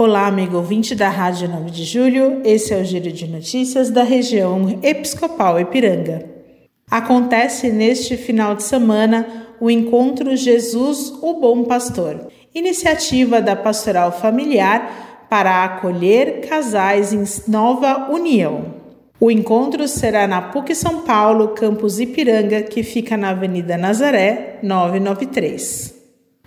Olá, amigo ouvinte da Rádio 9 de Julho. Esse é o Giro de Notícias da região Episcopal Ipiranga. Acontece neste final de semana o encontro Jesus, o Bom Pastor, iniciativa da Pastoral Familiar para acolher casais em nova união. O encontro será na PUC São Paulo, campus Ipiranga, que fica na Avenida Nazaré, 993.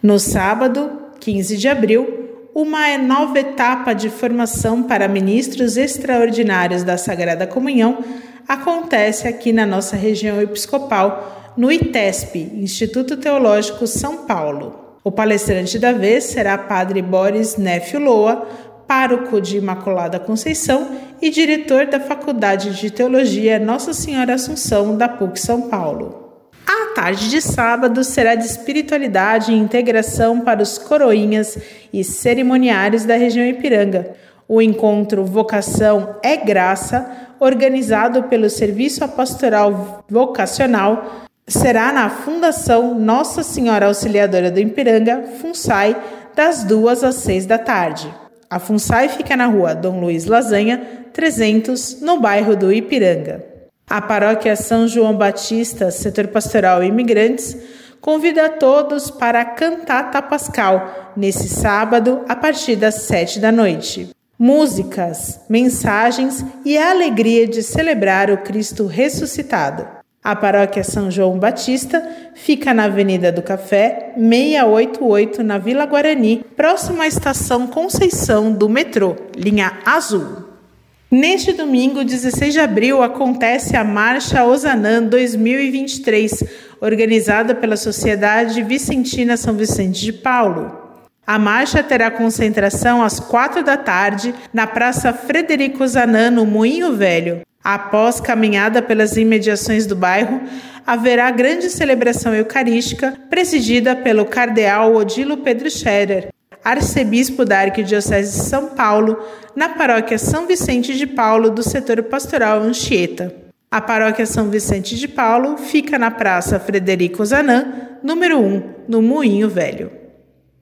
No sábado, 15 de abril, uma nova etapa de formação para ministros extraordinários da Sagrada Comunhão acontece aqui na nossa região episcopal, no ITESP, Instituto Teológico São Paulo. O palestrante da vez será Padre Boris Néfio Loa, pároco de Imaculada Conceição e diretor da Faculdade de Teologia Nossa Senhora Assunção da PUC São Paulo. Tarde de sábado será de espiritualidade e integração para os coroinhas e cerimoniários da região Ipiranga. O encontro Vocação é Graça, organizado pelo Serviço Pastoral Vocacional, será na Fundação Nossa Senhora Auxiliadora do Ipiranga, FUNSAI, das duas às seis da tarde. A FUNSAI fica na rua Dom Luiz Lasanha, 300, no bairro do Ipiranga. A paróquia São João Batista, setor pastoral imigrantes, convida a todos para a cantata pascal nesse sábado a partir das sete da noite. Músicas, mensagens e a alegria de celebrar o Cristo ressuscitado. A paróquia São João Batista fica na Avenida do Café, 688, na Vila Guarani, próximo à estação Conceição do metrô, linha azul. Neste domingo, 16 de abril, acontece a Marcha Osanã 2023, organizada pela Sociedade Vicentina São Vicente de Paulo. A marcha terá concentração às quatro da tarde na Praça Frederico Zanã, no Moinho Velho. Após caminhada pelas imediações do bairro, haverá grande celebração eucarística presidida pelo cardeal Odilo Pedro Scherer, arcebispo da Arquidiocese de São Paulo, na paróquia São Vicente de Paulo do setor pastoral Anchieta. A paróquia São Vicente de Paulo fica na Praça Frederico Zanã, número 1, no Moinho Velho.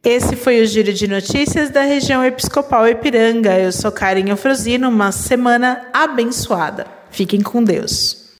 Esse foi o Giro de Notícias da região Episcopal Ipiranga. Eu sou Karen Frosino, uma semana abençoada. Fiquem com Deus.